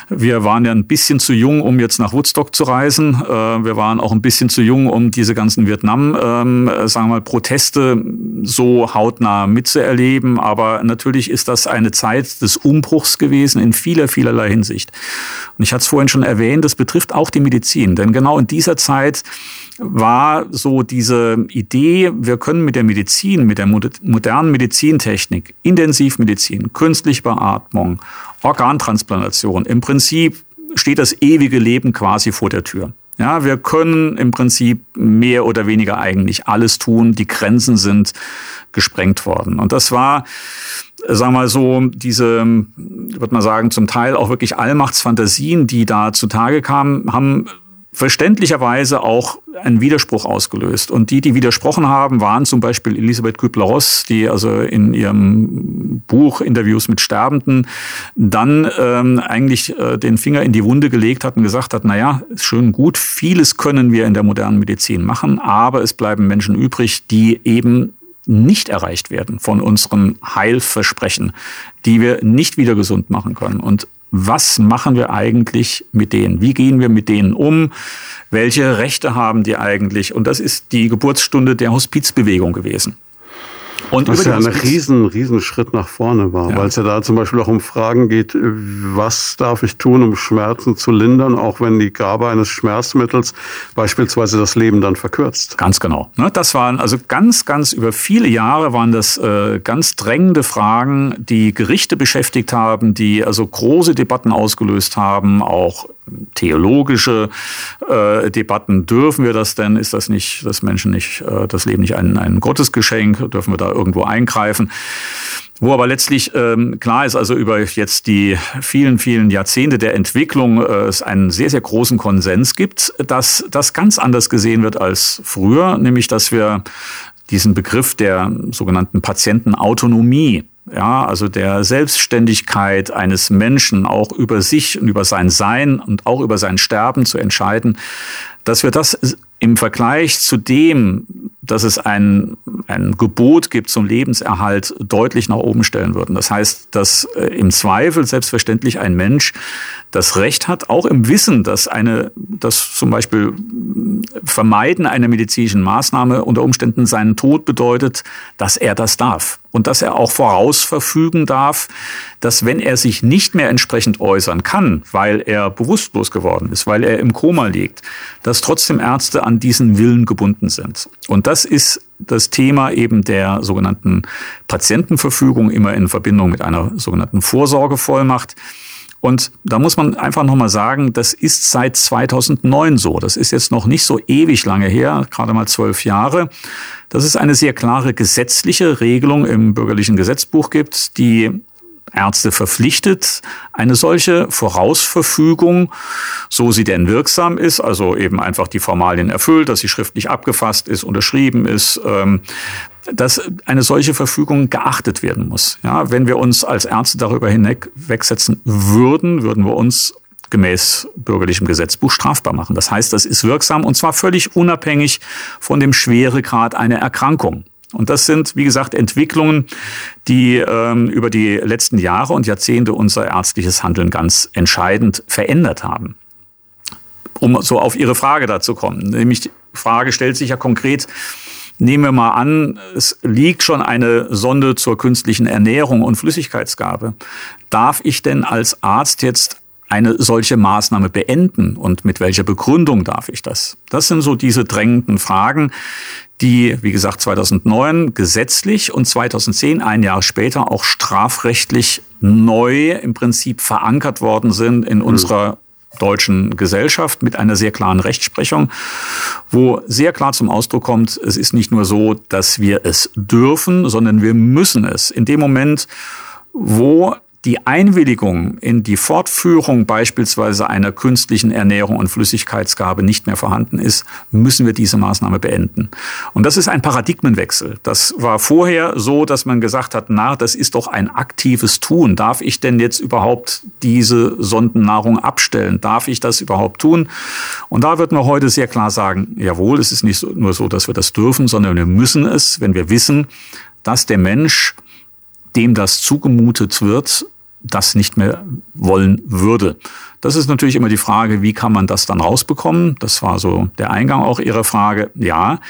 Wir waren ja ein bisschen zu jung, um jetzt nach Woodstock zu reisen. Äh, wir waren auch ein bisschen zu jung, um diese ganzen Vietnam, ähm, sagen wir mal, Proteste so hautnah mitzuerleben. Aber natürlich ist das eine Zeit des Umbruchs gewesen in vieler, vielerlei Hinsicht. Und ich hatte es vorhin schon erwähnt, das betrifft auch die Medizin. Denn genau in dieser Zeit war so diese Idee, wir können mit der Medizin, mit der modernen Medizintechnik, Intensivmedizin, künstliche Beatmung, Organtransplantation, im Prinzip steht das ewige Leben quasi vor der Tür. Ja, wir können im Prinzip mehr oder weniger eigentlich alles tun. Die Grenzen sind gesprengt worden. Und das war, sagen wir mal so, diese, würde man sagen, zum Teil auch wirklich Allmachtsfantasien, die da zutage kamen, haben verständlicherweise auch einen Widerspruch ausgelöst. Und die, die widersprochen haben, waren zum Beispiel Elisabeth Kübler-Ross, die also in ihrem Buch Interviews mit Sterbenden dann ähm, eigentlich äh, den Finger in die Wunde gelegt hat und gesagt hat, naja, ist schön gut, vieles können wir in der modernen Medizin machen, aber es bleiben Menschen übrig, die eben nicht erreicht werden von unseren Heilversprechen, die wir nicht wieder gesund machen können. Und was machen wir eigentlich mit denen? Wie gehen wir mit denen um? Welche Rechte haben die eigentlich? Und das ist die Geburtsstunde der Hospizbewegung gewesen. Und was ja ein riesen, riesen Schritt nach vorne war, ja. weil es ja da zum Beispiel auch um Fragen geht, was darf ich tun, um Schmerzen zu lindern, auch wenn die Gabe eines Schmerzmittels beispielsweise das Leben dann verkürzt. Ganz genau. Ne, das waren also ganz, ganz über viele Jahre waren das äh, ganz drängende Fragen, die Gerichte beschäftigt haben, die also große Debatten ausgelöst haben, auch theologische äh, Debatten. Dürfen wir das denn? Ist das nicht, das Menschen nicht, äh, das Leben nicht ein, ein Gottesgeschenk? Dürfen wir da irgendwo eingreifen? Wo aber letztlich ähm, klar ist, also über jetzt die vielen, vielen Jahrzehnte der Entwicklung äh, es einen sehr, sehr großen Konsens gibt, dass das ganz anders gesehen wird als früher, nämlich dass wir diesen Begriff der sogenannten Patientenautonomie ja, also der Selbstständigkeit eines Menschen auch über sich und über sein Sein und auch über sein Sterben zu entscheiden, dass wir das im Vergleich zu dem, dass es ein, ein Gebot gibt zum Lebenserhalt, deutlich nach oben stellen würden. Das heißt, dass äh, im Zweifel selbstverständlich ein Mensch das Recht hat, auch im Wissen, dass eine, dass zum Beispiel Vermeiden einer medizinischen Maßnahme unter Umständen seinen Tod bedeutet, dass er das darf. Und dass er auch vorausverfügen darf, dass wenn er sich nicht mehr entsprechend äußern kann, weil er bewusstlos geworden ist, weil er im Koma liegt, dass trotzdem Ärzte an diesen Willen gebunden sind. Und das ist das Thema eben der sogenannten Patientenverfügung immer in Verbindung mit einer sogenannten Vorsorgevollmacht. Und da muss man einfach nochmal sagen, das ist seit 2009 so. Das ist jetzt noch nicht so ewig lange her, gerade mal zwölf Jahre, dass es eine sehr klare gesetzliche Regelung im bürgerlichen Gesetzbuch gibt, die Ärzte verpflichtet, eine solche Vorausverfügung, so sie denn wirksam ist, also eben einfach die Formalien erfüllt, dass sie schriftlich abgefasst ist, unterschrieben ist, ähm, dass eine solche Verfügung geachtet werden muss. Ja, wenn wir uns als Ärzte darüber hinweg wegsetzen würden, würden wir uns gemäß bürgerlichem Gesetzbuch strafbar machen. Das heißt, das ist wirksam und zwar völlig unabhängig von dem Schweregrad einer Erkrankung. Und das sind, wie gesagt, Entwicklungen, die ähm, über die letzten Jahre und Jahrzehnte unser ärztliches Handeln ganz entscheidend verändert haben. Um so auf Ihre Frage dazu kommen. Nämlich die Frage stellt sich ja konkret, Nehmen wir mal an, es liegt schon eine Sonde zur künstlichen Ernährung und Flüssigkeitsgabe. Darf ich denn als Arzt jetzt eine solche Maßnahme beenden und mit welcher Begründung darf ich das? Das sind so diese drängenden Fragen, die, wie gesagt, 2009 gesetzlich und 2010, ein Jahr später, auch strafrechtlich neu im Prinzip verankert worden sind in unserer deutschen Gesellschaft mit einer sehr klaren Rechtsprechung, wo sehr klar zum Ausdruck kommt, es ist nicht nur so, dass wir es dürfen, sondern wir müssen es. In dem Moment, wo die Einwilligung in die Fortführung beispielsweise einer künstlichen Ernährung und Flüssigkeitsgabe nicht mehr vorhanden ist, müssen wir diese Maßnahme beenden. Und das ist ein Paradigmenwechsel. Das war vorher so, dass man gesagt hat, na, das ist doch ein aktives Tun. Darf ich denn jetzt überhaupt diese Sondennahrung abstellen? Darf ich das überhaupt tun? Und da wird man heute sehr klar sagen, jawohl, es ist nicht nur so, dass wir das dürfen, sondern wir müssen es, wenn wir wissen, dass der Mensch dem das zugemutet wird, das nicht mehr wollen würde. Das ist natürlich immer die Frage, wie kann man das dann rausbekommen? Das war so der Eingang auch Ihrer Frage. Ja.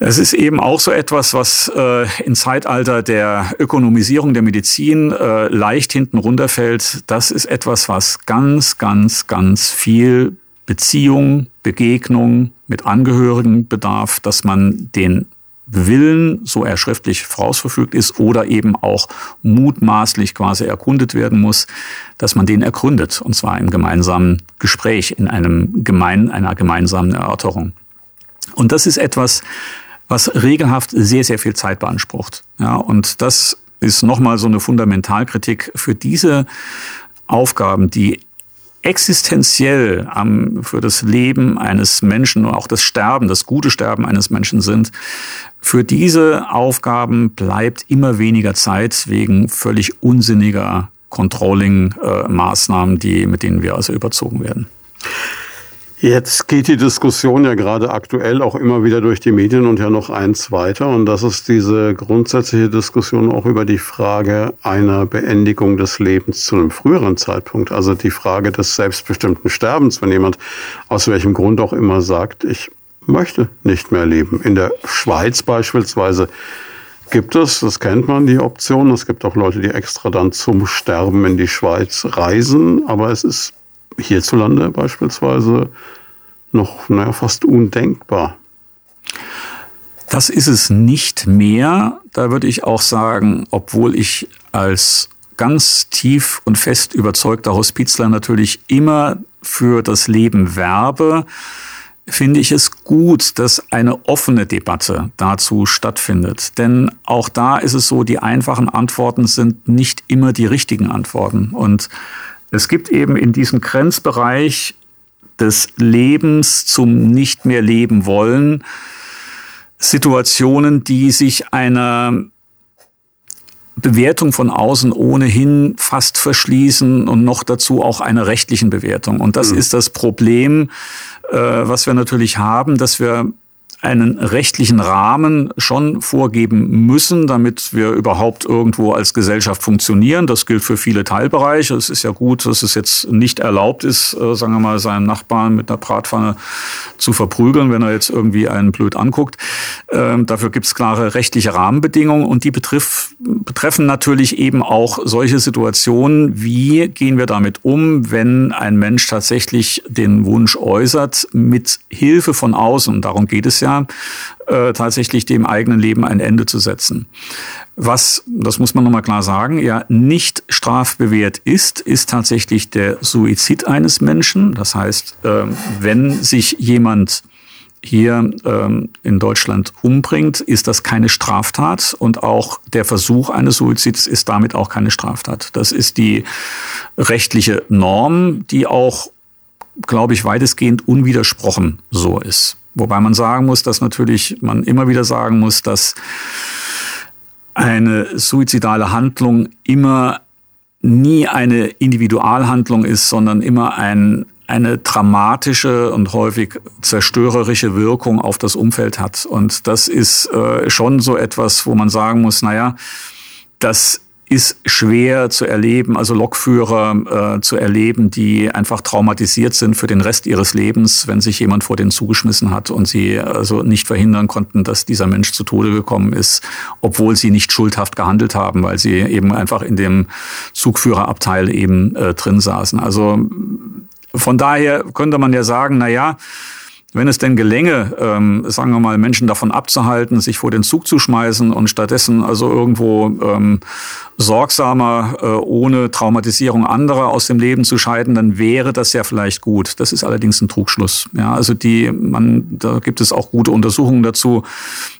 Es ist eben auch so etwas, was äh, im Zeitalter der Ökonomisierung der Medizin äh, leicht hinten runterfällt. Das ist etwas, was ganz, ganz, ganz viel Beziehung, Begegnung mit Angehörigen bedarf, dass man den Willen, so er schriftlich vorausverfügt ist, oder eben auch mutmaßlich quasi erkundet werden muss, dass man den ergründet, und zwar im gemeinsamen Gespräch, in einem gemein, einer gemeinsamen Erörterung. Und das ist etwas, was regelhaft sehr, sehr viel Zeit beansprucht. Ja, und das ist nochmal so eine Fundamentalkritik für diese Aufgaben, die existenziell am, für das Leben eines Menschen und auch das Sterben, das gute Sterben eines Menschen sind. Für diese Aufgaben bleibt immer weniger Zeit wegen völlig unsinniger Controlling-Maßnahmen, die, mit denen wir also überzogen werden. Jetzt geht die Diskussion ja gerade aktuell auch immer wieder durch die Medien und ja noch eins weiter. Und das ist diese grundsätzliche Diskussion auch über die Frage einer Beendigung des Lebens zu einem früheren Zeitpunkt. Also die Frage des selbstbestimmten Sterbens, wenn jemand aus welchem Grund auch immer sagt, ich möchte nicht mehr leben. In der Schweiz beispielsweise gibt es, das kennt man, die Option. Es gibt auch Leute, die extra dann zum Sterben in die Schweiz reisen. Aber es ist hierzulande beispielsweise noch naja, fast undenkbar. Das ist es nicht mehr. Da würde ich auch sagen, obwohl ich als ganz tief und fest überzeugter Hospizler natürlich immer für das Leben werbe, finde ich es gut, dass eine offene Debatte dazu stattfindet. Denn auch da ist es so, die einfachen Antworten sind nicht immer die richtigen Antworten. Und es gibt eben in diesem Grenzbereich des Lebens zum nicht mehr leben wollen Situationen, die sich einer Bewertung von außen ohnehin fast verschließen und noch dazu auch einer rechtlichen Bewertung. Und das mhm. ist das Problem, äh, was wir natürlich haben, dass wir einen rechtlichen Rahmen schon vorgeben müssen, damit wir überhaupt irgendwo als Gesellschaft funktionieren. Das gilt für viele Teilbereiche. Es ist ja gut, dass es jetzt nicht erlaubt ist, äh, sagen wir mal, seinen Nachbarn mit einer Bratpfanne zu verprügeln, wenn er jetzt irgendwie einen blöd anguckt. Ähm, dafür gibt es klare rechtliche Rahmenbedingungen und die betrifft, betreffen natürlich eben auch solche Situationen, wie gehen wir damit um, wenn ein Mensch tatsächlich den Wunsch äußert, mit Hilfe von außen, darum geht es ja, äh, tatsächlich dem eigenen Leben ein Ende zu setzen. Was, das muss man nochmal klar sagen, ja nicht strafbewehrt ist, ist tatsächlich der Suizid eines Menschen. Das heißt, äh, wenn sich jemand hier ähm, in Deutschland umbringt, ist das keine Straftat und auch der Versuch eines Suizids ist damit auch keine Straftat. Das ist die rechtliche Norm, die auch, glaube ich, weitestgehend unwidersprochen so ist. Wobei man sagen muss, dass natürlich man immer wieder sagen muss, dass eine suizidale Handlung immer nie eine Individualhandlung ist, sondern immer ein, eine dramatische und häufig zerstörerische Wirkung auf das Umfeld hat. Und das ist äh, schon so etwas, wo man sagen muss, naja, das ist schwer zu erleben, also Lokführer äh, zu erleben, die einfach traumatisiert sind für den Rest ihres Lebens, wenn sich jemand vor denen zugeschmissen hat und sie also nicht verhindern konnten, dass dieser Mensch zu Tode gekommen ist, obwohl sie nicht schuldhaft gehandelt haben, weil sie eben einfach in dem Zugführerabteil eben äh, drin saßen. Also von daher könnte man ja sagen, na ja, wenn es denn gelänge, ähm, sagen wir mal, Menschen davon abzuhalten, sich vor den Zug zu schmeißen und stattdessen also irgendwo ähm, sorgsamer, äh, ohne Traumatisierung anderer aus dem Leben zu scheiden, dann wäre das ja vielleicht gut. Das ist allerdings ein Trugschluss. Ja, also die, man, da gibt es auch gute Untersuchungen dazu,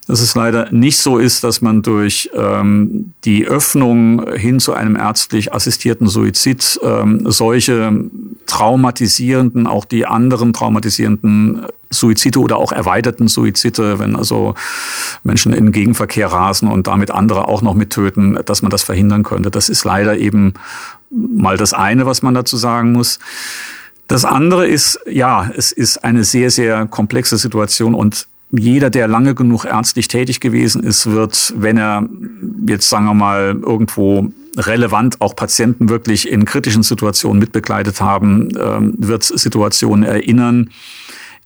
dass es leider nicht so ist, dass man durch ähm, die Öffnung hin zu einem ärztlich assistierten Suizid ähm, solche traumatisierenden, auch die anderen traumatisierenden Suizide oder auch erweiterten Suizide, wenn also Menschen in den Gegenverkehr rasen und damit andere auch noch mittöten, dass man das verhindern könnte. Das ist leider eben mal das eine, was man dazu sagen muss. Das andere ist, ja, es ist eine sehr, sehr komplexe Situation und jeder, der lange genug ärztlich tätig gewesen ist, wird, wenn er jetzt sagen wir mal irgendwo relevant auch Patienten wirklich in kritischen Situationen mitbegleitet haben, ähm, wird Situationen erinnern,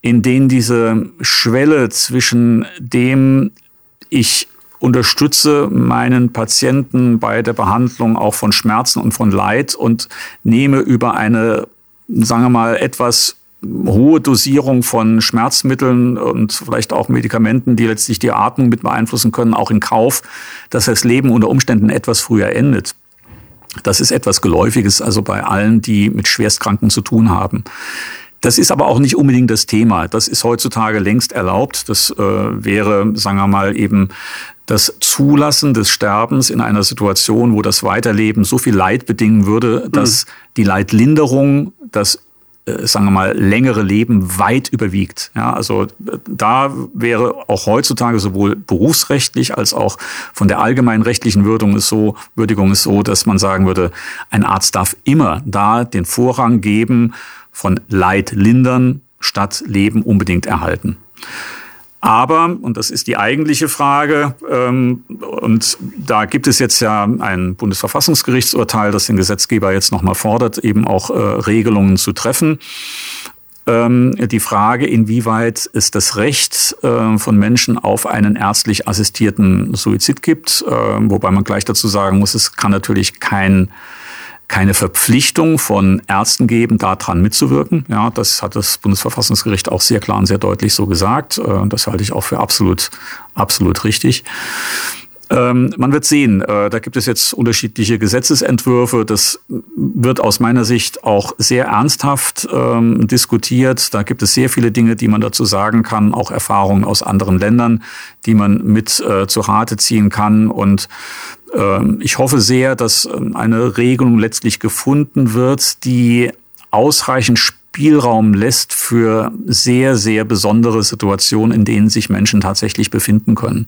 in denen diese Schwelle zwischen dem, ich unterstütze meinen Patienten bei der Behandlung auch von Schmerzen und von Leid und nehme über eine, sagen wir mal, etwas hohe Dosierung von Schmerzmitteln und vielleicht auch Medikamenten, die letztlich die Atmung mit beeinflussen können, auch in Kauf, dass das Leben unter Umständen etwas früher endet. Das ist etwas Geläufiges, also bei allen, die mit Schwerstkranken zu tun haben. Das ist aber auch nicht unbedingt das Thema. Das ist heutzutage längst erlaubt. Das äh, wäre, sagen wir mal, eben das Zulassen des Sterbens in einer Situation, wo das Weiterleben so viel Leid bedingen würde, dass mhm. die Leidlinderung das äh, sagen wir mal, längere Leben weit überwiegt. Ja, also da wäre auch heutzutage sowohl berufsrechtlich als auch von der allgemeinen rechtlichen Würdigung ist so, Würdigung ist so, dass man sagen würde, ein Arzt darf immer da den Vorrang geben, von Leid lindern statt Leben unbedingt erhalten. Aber, und das ist die eigentliche Frage, ähm, und da gibt es jetzt ja ein Bundesverfassungsgerichtsurteil, das den Gesetzgeber jetzt nochmal fordert, eben auch äh, Regelungen zu treffen. Ähm, die Frage, inwieweit es das Recht äh, von Menschen auf einen ärztlich assistierten Suizid gibt, äh, wobei man gleich dazu sagen muss, es kann natürlich kein keine Verpflichtung von Ärzten geben, daran mitzuwirken. Ja, das hat das Bundesverfassungsgericht auch sehr klar und sehr deutlich so gesagt. Äh, das halte ich auch für absolut, absolut richtig. Ähm, man wird sehen, äh, da gibt es jetzt unterschiedliche Gesetzesentwürfe. Das wird aus meiner Sicht auch sehr ernsthaft ähm, diskutiert. Da gibt es sehr viele Dinge, die man dazu sagen kann, auch Erfahrungen aus anderen Ländern, die man mit äh, zu Rate ziehen kann. Und ähm, ich hoffe sehr, dass ähm, eine Regelung letztlich gefunden wird, die ausreichend Spielraum lässt für sehr, sehr besondere Situationen, in denen sich Menschen tatsächlich befinden können.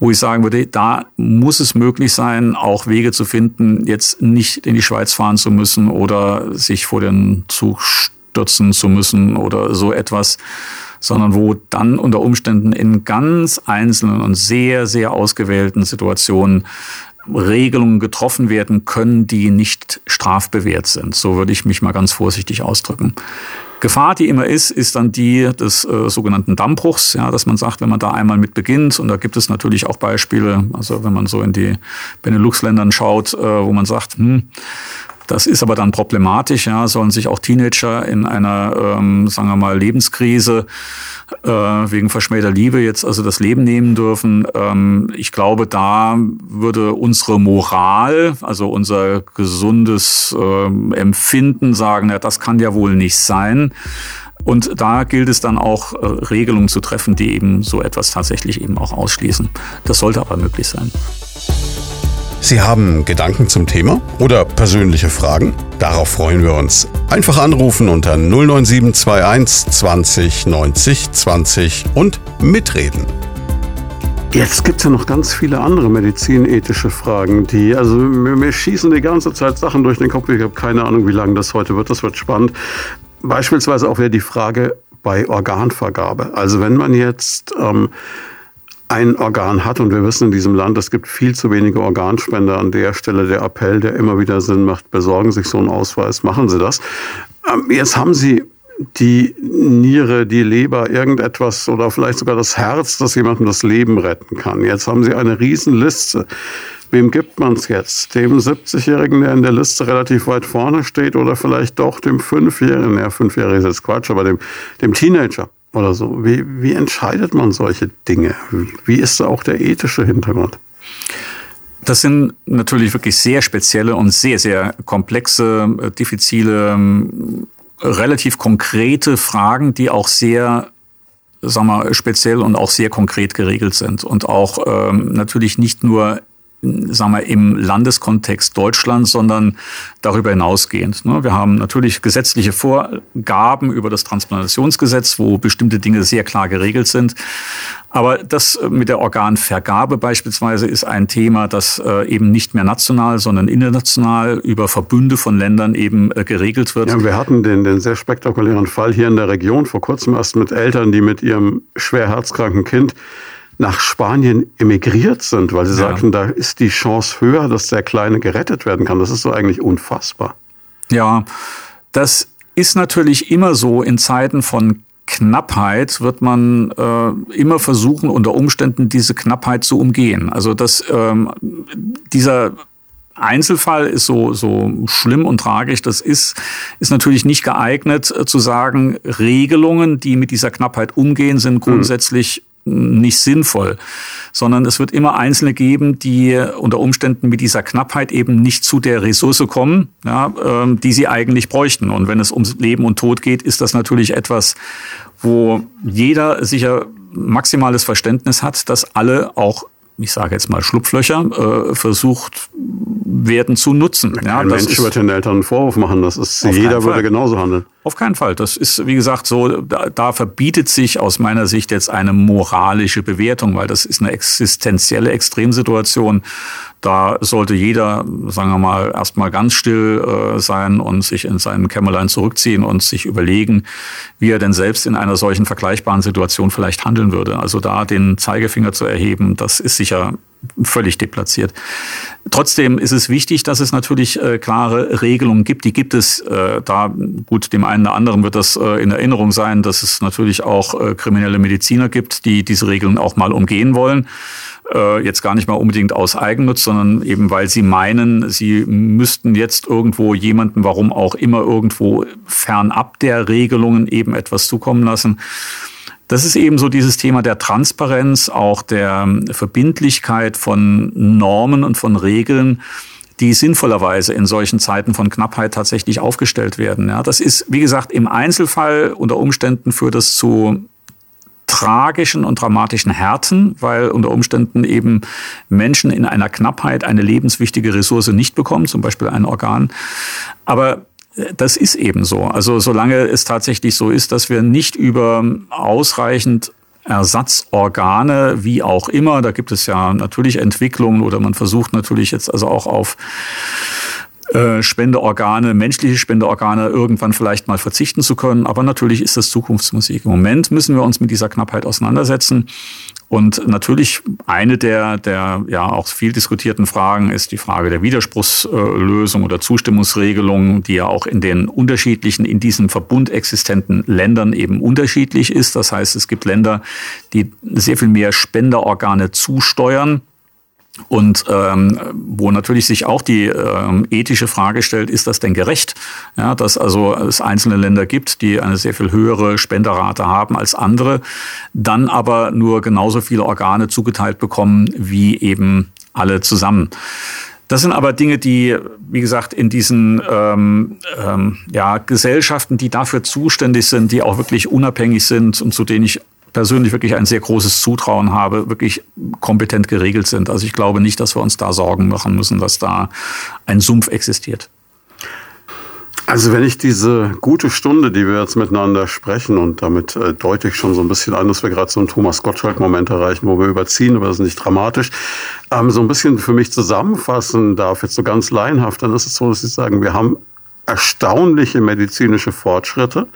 Wo ich sagen würde, da muss es möglich sein, auch Wege zu finden, jetzt nicht in die Schweiz fahren zu müssen oder sich vor den Zug stürzen zu müssen oder so etwas, sondern wo dann unter Umständen in ganz einzelnen und sehr, sehr ausgewählten Situationen Regelungen getroffen werden können, die nicht strafbewehrt sind. So würde ich mich mal ganz vorsichtig ausdrücken. Gefahr, die immer ist, ist dann die des äh, sogenannten Dammbruchs, ja, dass man sagt, wenn man da einmal mit beginnt, und da gibt es natürlich auch Beispiele, also wenn man so in die Benelux-Ländern schaut, äh, wo man sagt, hm, das ist aber dann problematisch, ja, sollen sich auch Teenager in einer, ähm, sagen wir mal, Lebenskrise äh, wegen verschmähter Liebe jetzt also das Leben nehmen dürfen. Ähm, ich glaube, da würde unsere Moral, also unser gesundes äh, Empfinden sagen, ja, das kann ja wohl nicht sein. Und da gilt es dann auch, äh, Regelungen zu treffen, die eben so etwas tatsächlich eben auch ausschließen. Das sollte aber möglich sein. Sie haben Gedanken zum Thema oder persönliche Fragen? Darauf freuen wir uns. Einfach anrufen unter 09721 20 90 20 und mitreden. Jetzt gibt es ja noch ganz viele andere medizinethische Fragen, die, also mir, mir schießen die ganze Zeit Sachen durch den Kopf. Ich habe keine Ahnung, wie lange das heute wird. Das wird spannend. Beispielsweise auch wieder die Frage bei Organvergabe. Also wenn man jetzt ähm, ein Organ hat. Und wir wissen in diesem Land, es gibt viel zu wenige Organspender. An der Stelle der Appell, der immer wieder Sinn macht, besorgen sich so einen Ausweis, machen Sie das. Ähm, jetzt haben Sie die Niere, die Leber, irgendetwas oder vielleicht sogar das Herz, das jemandem das Leben retten kann. Jetzt haben Sie eine Riesenliste. Wem gibt man es jetzt? Dem 70-Jährigen, der in der Liste relativ weit vorne steht oder vielleicht doch dem Fünfjährigen? Ja, Fünfjährige ist jetzt Quatsch, aber dem, dem Teenager oder so. Wie, wie entscheidet man solche Dinge? Wie ist da auch der ethische Hintergrund? Das sind natürlich wirklich sehr spezielle und sehr, sehr komplexe, äh, diffizile, ähm, relativ konkrete Fragen, die auch sehr sagen wir, speziell und auch sehr konkret geregelt sind und auch ähm, natürlich nicht nur sagen wir, im Landeskontext Deutschland, sondern darüber hinausgehend. Ne? Wir haben natürlich gesetzliche Vorgaben über das Transplantationsgesetz, wo bestimmte Dinge sehr klar geregelt sind. Aber das mit der Organvergabe beispielsweise ist ein Thema, das äh, eben nicht mehr national, sondern international über Verbünde von Ländern eben äh, geregelt wird. Ja, wir hatten den, den sehr spektakulären Fall hier in der Region vor kurzem erst mit Eltern, die mit ihrem schwer herzkranken Kind nach Spanien emigriert sind, weil sie ja. sagten, da ist die Chance höher, dass der Kleine gerettet werden kann. Das ist so eigentlich unfassbar. Ja, das ist natürlich immer so in Zeiten von Knappheit wird man äh, immer versuchen, unter Umständen diese Knappheit zu umgehen. Also dass ähm, dieser Einzelfall ist so, so schlimm und tragisch. Das ist, ist natürlich nicht geeignet äh, zu sagen, Regelungen, die mit dieser Knappheit umgehen, sind hm. grundsätzlich nicht sinnvoll, sondern es wird immer Einzelne geben, die unter Umständen mit dieser Knappheit eben nicht zu der Ressource kommen, ja, ähm, die sie eigentlich bräuchten. Und wenn es ums Leben und Tod geht, ist das natürlich etwas, wo jeder sicher maximales Verständnis hat, dass alle auch ich sage jetzt mal Schlupflöcher, äh, versucht werden zu nutzen. Ja, Kein Mensch wird den Eltern einen Vorwurf machen. Das ist, jeder würde genauso handeln. Auf keinen Fall. Das ist, wie gesagt, so, da, da verbietet sich aus meiner Sicht jetzt eine moralische Bewertung, weil das ist eine existenzielle Extremsituation. Da sollte jeder, sagen wir mal, erstmal ganz still äh, sein und sich in seinen Kämmerlein zurückziehen und sich überlegen, wie er denn selbst in einer solchen vergleichbaren Situation vielleicht handeln würde. Also da den Zeigefinger zu erheben, das ist sicher völlig deplatziert. Trotzdem ist es wichtig, dass es natürlich äh, klare Regelungen gibt. Die gibt es äh, da. Gut, dem einen oder anderen wird das äh, in Erinnerung sein, dass es natürlich auch äh, kriminelle Mediziner gibt, die diese Regeln auch mal umgehen wollen. Äh, jetzt gar nicht mal unbedingt aus Eigennutz, sondern eben weil sie meinen, sie müssten jetzt irgendwo jemanden, warum auch immer, irgendwo fernab der Regelungen eben etwas zukommen lassen. Das ist eben so dieses Thema der Transparenz, auch der Verbindlichkeit von Normen und von Regeln, die sinnvollerweise in solchen Zeiten von Knappheit tatsächlich aufgestellt werden. Ja, das ist, wie gesagt, im Einzelfall unter Umständen führt das zu tragischen und dramatischen Härten, weil unter Umständen eben Menschen in einer Knappheit eine lebenswichtige Ressource nicht bekommen, zum Beispiel ein Organ. Aber das ist eben so. Also solange es tatsächlich so ist, dass wir nicht über ausreichend Ersatzorgane, wie auch immer, da gibt es ja natürlich Entwicklungen oder man versucht natürlich jetzt also auch auf äh, Spendeorgane, menschliche Spendeorgane irgendwann vielleicht mal verzichten zu können. Aber natürlich ist das Zukunftsmusik. Im Moment müssen wir uns mit dieser Knappheit auseinandersetzen. Und natürlich eine der, der ja auch viel diskutierten Fragen ist die Frage der Widerspruchslösung oder Zustimmungsregelung, die ja auch in den unterschiedlichen, in diesem Verbund existenten Ländern eben unterschiedlich ist. Das heißt, es gibt Länder, die sehr viel mehr Spenderorgane zusteuern und ähm, wo natürlich sich auch die ähm, ethische Frage stellt, ist das denn gerecht? Ja, dass also es einzelne Länder gibt, die eine sehr viel höhere Spenderrate haben als andere, dann aber nur genauso viele Organe zugeteilt bekommen wie eben alle zusammen. Das sind aber Dinge, die, wie gesagt, in diesen ähm, ähm, ja, Gesellschaften, die dafür zuständig sind, die auch wirklich unabhängig sind und zu denen ich persönlich wirklich ein sehr großes Zutrauen habe, wirklich kompetent geregelt sind. Also ich glaube nicht, dass wir uns da Sorgen machen müssen, dass da ein Sumpf existiert. Also wenn ich diese gute Stunde, die wir jetzt miteinander sprechen und damit äh, deute ich schon so ein bisschen an, dass wir gerade so einen Thomas Gottschalk-Moment erreichen, wo wir überziehen, aber das ist nicht dramatisch, ähm, so ein bisschen für mich zusammenfassen darf, jetzt so ganz laienhaft, dann ist es so, dass ich sagen, wir haben erstaunliche medizinische Fortschritte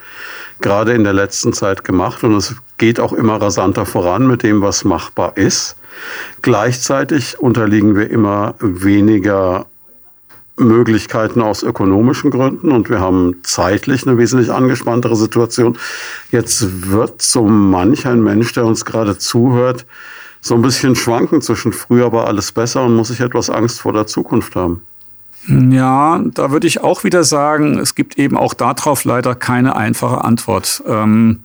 gerade in der letzten Zeit gemacht und es geht auch immer rasanter voran mit dem, was machbar ist. Gleichzeitig unterliegen wir immer weniger Möglichkeiten aus ökonomischen Gründen und wir haben zeitlich eine wesentlich angespanntere Situation. Jetzt wird so manch ein Mensch, der uns gerade zuhört, so ein bisschen schwanken zwischen früher war alles besser und muss ich etwas Angst vor der Zukunft haben. Ja, da würde ich auch wieder sagen, es gibt eben auch darauf leider keine einfache Antwort. Ähm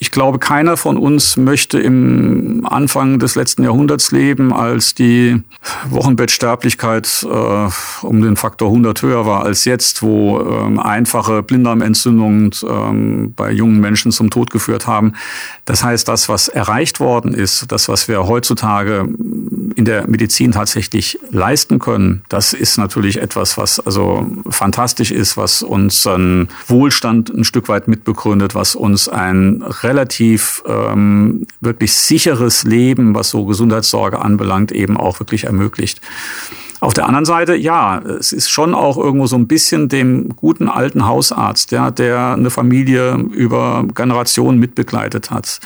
ich glaube, keiner von uns möchte im Anfang des letzten Jahrhunderts leben, als die Wochenbettsterblichkeit äh, um den Faktor 100 höher war als jetzt, wo ähm, einfache Blinddarmentzündungen ähm, bei jungen Menschen zum Tod geführt haben. Das heißt, das, was erreicht worden ist, das, was wir heutzutage in der Medizin tatsächlich leisten können, das ist natürlich etwas, was also fantastisch ist, was unseren Wohlstand ein Stück weit mitbegründet, was uns ein relativ ähm, wirklich sicheres Leben, was so Gesundheitssorge anbelangt, eben auch wirklich ermöglicht. Auf der anderen Seite, ja, es ist schon auch irgendwo so ein bisschen dem guten alten Hausarzt, ja, der eine Familie über Generationen mitbegleitet hat,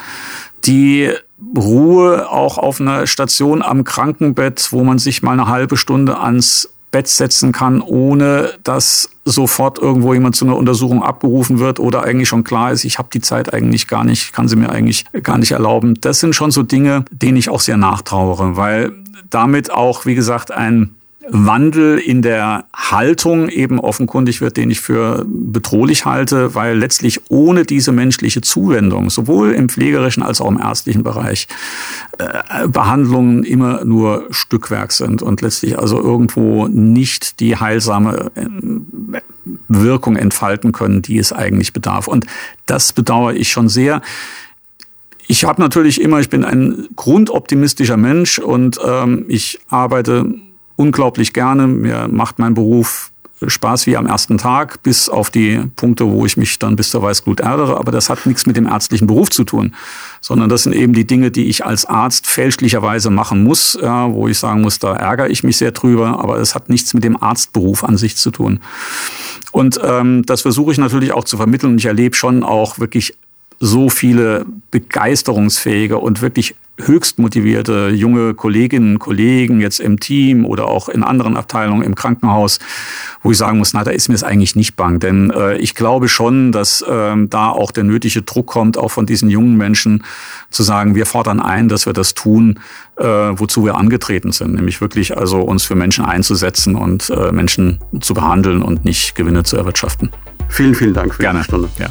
die Ruhe auch auf einer Station am Krankenbett, wo man sich mal eine halbe Stunde ans Bett setzen kann, ohne dass sofort irgendwo jemand zu einer Untersuchung abgerufen wird oder eigentlich schon klar ist, ich habe die Zeit eigentlich gar nicht, kann sie mir eigentlich gar nicht erlauben. Das sind schon so Dinge, denen ich auch sehr nachtrauere, weil damit auch, wie gesagt, ein Wandel in der Haltung eben offenkundig wird, den ich für bedrohlich halte, weil letztlich ohne diese menschliche Zuwendung, sowohl im pflegerischen als auch im ärztlichen Bereich, äh, Behandlungen immer nur Stückwerk sind und letztlich also irgendwo nicht die heilsame äh, Wirkung entfalten können, die es eigentlich bedarf. Und das bedauere ich schon sehr. Ich habe natürlich immer, ich bin ein grundoptimistischer Mensch und ähm, ich arbeite unglaublich gerne. Mir macht mein Beruf Spaß wie am ersten Tag, bis auf die Punkte, wo ich mich dann bis zur Weißglut ärgere. Aber das hat nichts mit dem ärztlichen Beruf zu tun, sondern das sind eben die Dinge, die ich als Arzt fälschlicherweise machen muss, ja, wo ich sagen muss, da ärgere ich mich sehr drüber. Aber es hat nichts mit dem Arztberuf an sich zu tun. Und ähm, das versuche ich natürlich auch zu vermitteln. Ich erlebe schon auch wirklich so viele begeisterungsfähige und wirklich höchst motivierte junge Kolleginnen und Kollegen jetzt im Team oder auch in anderen Abteilungen im Krankenhaus, wo ich sagen muss, na, da ist mir es eigentlich nicht bang. Denn äh, ich glaube schon, dass ähm, da auch der nötige Druck kommt, auch von diesen jungen Menschen zu sagen, wir fordern ein, dass wir das tun, äh, wozu wir angetreten sind, nämlich wirklich also uns für Menschen einzusetzen und äh, Menschen zu behandeln und nicht Gewinne zu erwirtschaften. Vielen, vielen Dank für Gerne. die Stunde. Ja.